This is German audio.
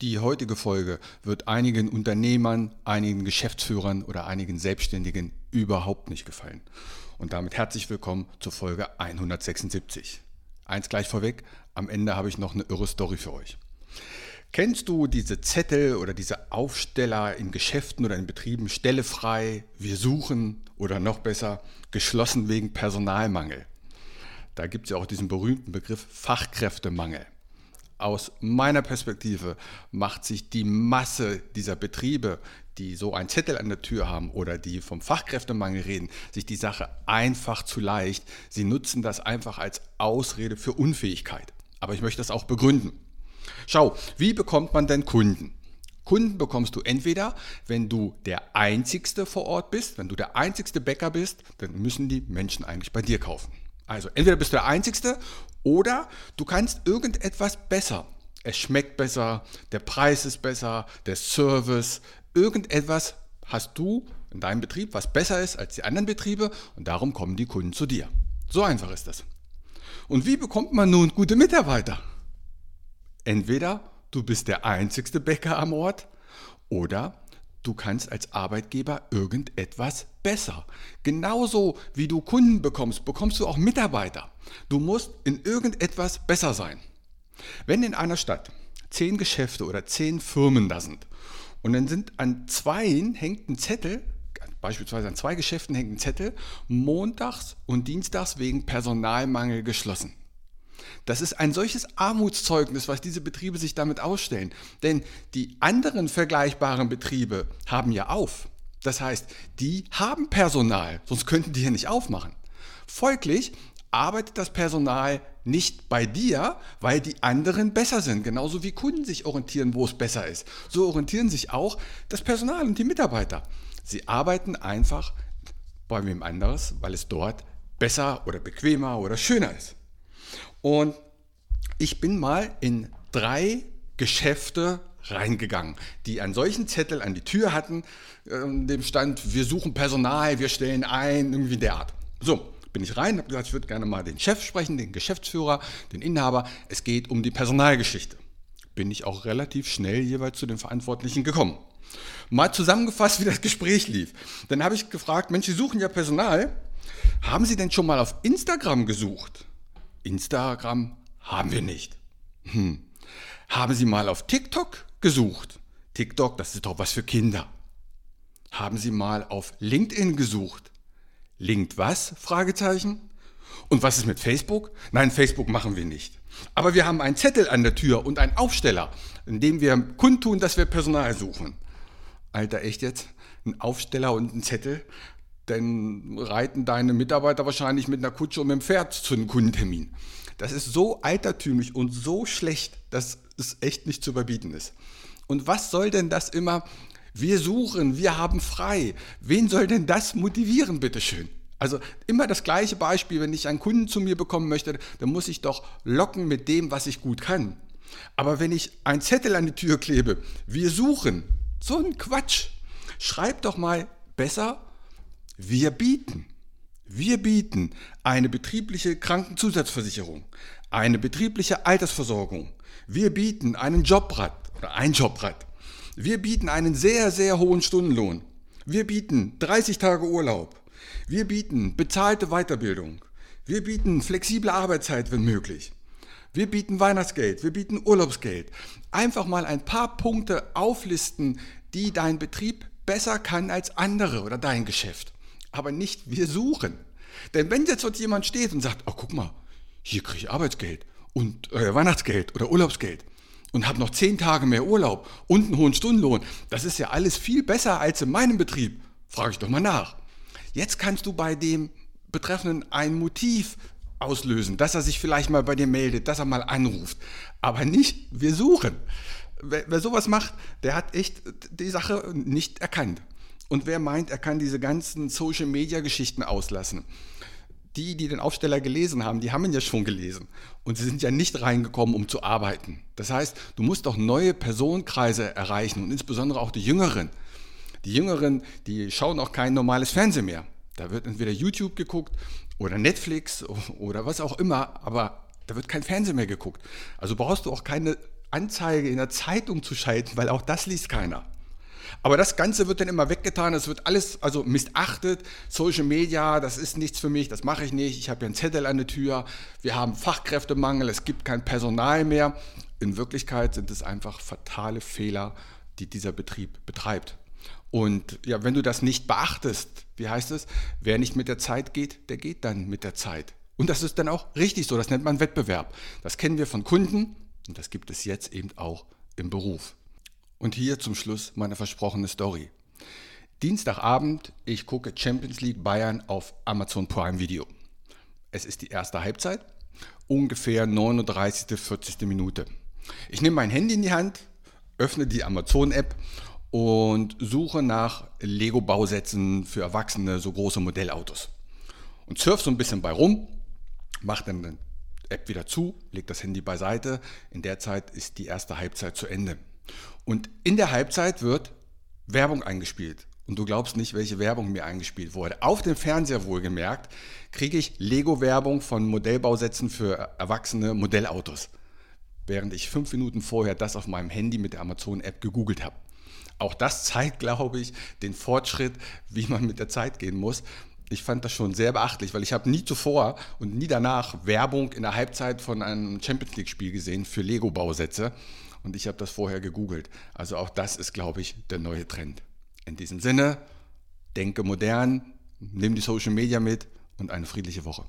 Die heutige Folge wird einigen Unternehmern, einigen Geschäftsführern oder einigen Selbstständigen überhaupt nicht gefallen. Und damit herzlich willkommen zur Folge 176. Eins gleich vorweg, am Ende habe ich noch eine irre Story für euch. Kennst du diese Zettel oder diese Aufsteller in Geschäften oder in Betrieben, Stelle frei, wir suchen oder noch besser, geschlossen wegen Personalmangel? Da gibt es ja auch diesen berühmten Begriff Fachkräftemangel aus meiner Perspektive macht sich die Masse dieser Betriebe, die so einen Zettel an der Tür haben oder die vom Fachkräftemangel reden, sich die Sache einfach zu leicht. Sie nutzen das einfach als Ausrede für Unfähigkeit. Aber ich möchte das auch begründen. Schau, wie bekommt man denn Kunden? Kunden bekommst du entweder, wenn du der Einzigste vor Ort bist, wenn du der einzigste Bäcker bist, dann müssen die Menschen eigentlich bei dir kaufen. Also entweder bist du der Einzigste oder du kannst irgendetwas besser. Es schmeckt besser, der Preis ist besser, der Service, irgendetwas hast du in deinem Betrieb, was besser ist als die anderen Betriebe und darum kommen die Kunden zu dir. So einfach ist das. Und wie bekommt man nun gute Mitarbeiter? Entweder du bist der einzigste Bäcker am Ort oder du kannst als Arbeitgeber irgendetwas besser. Genauso wie du Kunden bekommst, bekommst du auch Mitarbeiter. Du musst in irgendetwas besser sein. Wenn in einer Stadt zehn Geschäfte oder zehn Firmen da sind und dann sind an zweien hängt ein Zettel, beispielsweise an zwei Geschäften hängt ein Zettel, montags und dienstags wegen Personalmangel geschlossen. Das ist ein solches Armutszeugnis, was diese Betriebe sich damit ausstellen. Denn die anderen vergleichbaren Betriebe haben ja auf. Das heißt, die haben Personal, sonst könnten die hier nicht aufmachen. Folglich arbeitet das Personal nicht bei dir, weil die anderen besser sind. Genauso wie Kunden sich orientieren, wo es besser ist. So orientieren sich auch das Personal und die Mitarbeiter. Sie arbeiten einfach bei wem anderes, weil es dort besser oder bequemer oder schöner ist. Und ich bin mal in drei Geschäfte reingegangen, die einen solchen Zettel an die Tür hatten, in dem stand, wir suchen Personal, wir stellen ein, irgendwie der Art. So, bin ich rein, habe gesagt, ich würde gerne mal den Chef sprechen, den Geschäftsführer, den Inhaber. Es geht um die Personalgeschichte. Bin ich auch relativ schnell jeweils zu den Verantwortlichen gekommen. Mal zusammengefasst, wie das Gespräch lief. Dann habe ich gefragt, Mensch, Sie suchen ja Personal. Haben Sie denn schon mal auf Instagram gesucht? Instagram haben wir nicht. Hm. Haben Sie mal auf TikTok gesucht? TikTok, das ist doch was für Kinder. Haben Sie mal auf LinkedIn gesucht? Linkt was? Fragezeichen. Und was ist mit Facebook? Nein, Facebook machen wir nicht. Aber wir haben einen Zettel an der Tür und einen Aufsteller, in dem wir kundtun, dass wir Personal suchen. Alter, echt jetzt? Ein Aufsteller und ein Zettel? Dann reiten deine Mitarbeiter wahrscheinlich mit einer Kutsche und mit dem Pferd zu einem Kundentermin. Das ist so altertümlich und so schlecht, dass es echt nicht zu überbieten ist. Und was soll denn das immer? Wir suchen, wir haben frei. Wen soll denn das motivieren, bitteschön? Also immer das gleiche Beispiel, wenn ich einen Kunden zu mir bekommen möchte, dann muss ich doch locken mit dem, was ich gut kann. Aber wenn ich einen Zettel an die Tür klebe, wir suchen, so ein Quatsch. Schreib doch mal besser, wir bieten. Wir bieten eine betriebliche Krankenzusatzversicherung, eine betriebliche Altersversorgung. Wir bieten einen Jobrad oder ein Jobrad. Wir bieten einen sehr, sehr hohen Stundenlohn. Wir bieten 30 Tage Urlaub. Wir bieten bezahlte Weiterbildung. Wir bieten flexible Arbeitszeit, wenn möglich. Wir bieten Weihnachtsgeld, wir bieten Urlaubsgeld. Einfach mal ein paar Punkte auflisten, die dein Betrieb besser kann als andere oder dein Geschäft aber nicht wir suchen. Denn wenn jetzt dort jemand steht und sagt, oh guck mal, hier kriege ich Arbeitsgeld und äh, Weihnachtsgeld oder Urlaubsgeld und habe noch zehn Tage mehr Urlaub und einen hohen Stundenlohn, das ist ja alles viel besser als in meinem Betrieb. Frage ich doch mal nach. Jetzt kannst du bei dem Betreffenden ein Motiv auslösen, dass er sich vielleicht mal bei dir meldet, dass er mal anruft. Aber nicht, wir suchen. Wer, wer sowas macht, der hat echt die Sache nicht erkannt. Und wer meint, er kann diese ganzen Social-Media-Geschichten auslassen? Die, die den Aufsteller gelesen haben, die haben ihn ja schon gelesen. Und sie sind ja nicht reingekommen, um zu arbeiten. Das heißt, du musst auch neue Personenkreise erreichen und insbesondere auch die Jüngeren. Die Jüngeren, die schauen auch kein normales Fernsehen mehr. Da wird entweder YouTube geguckt oder Netflix oder was auch immer, aber da wird kein Fernsehen mehr geguckt. Also brauchst du auch keine Anzeige in der Zeitung zu schalten, weil auch das liest keiner. Aber das Ganze wird dann immer weggetan, es wird alles also missachtet. Social Media, das ist nichts für mich, das mache ich nicht. Ich habe ja einen Zettel an der Tür, wir haben Fachkräftemangel, es gibt kein Personal mehr. In Wirklichkeit sind es einfach fatale Fehler, die dieser Betrieb betreibt. Und ja, wenn du das nicht beachtest, wie heißt es, wer nicht mit der Zeit geht, der geht dann mit der Zeit. Und das ist dann auch richtig so, das nennt man Wettbewerb. Das kennen wir von Kunden und das gibt es jetzt eben auch im Beruf. Und hier zum Schluss meine versprochene Story. Dienstagabend, ich gucke Champions League Bayern auf Amazon Prime Video. Es ist die erste Halbzeit, ungefähr 39. 40. Minute. Ich nehme mein Handy in die Hand, öffne die Amazon-App und suche nach Lego-Bausätzen für Erwachsene, so große Modellautos. Und surf so ein bisschen bei rum, mache dann die App wieder zu, lege das Handy beiseite. In der Zeit ist die erste Halbzeit zu Ende. Und in der Halbzeit wird Werbung eingespielt. Und du glaubst nicht, welche Werbung mir eingespielt wurde. Auf dem Fernseher wohlgemerkt kriege ich Lego-Werbung von Modellbausätzen für erwachsene Modellautos. Während ich fünf Minuten vorher das auf meinem Handy mit der Amazon-App gegoogelt habe. Auch das zeigt, glaube ich, den Fortschritt, wie man mit der Zeit gehen muss. Ich fand das schon sehr beachtlich, weil ich habe nie zuvor und nie danach Werbung in der Halbzeit von einem Champions League-Spiel gesehen für Lego-Bausätze und ich habe das vorher gegoogelt. Also auch das ist, glaube ich, der neue Trend. In diesem Sinne, denke modern, nimm die Social Media mit und eine friedliche Woche.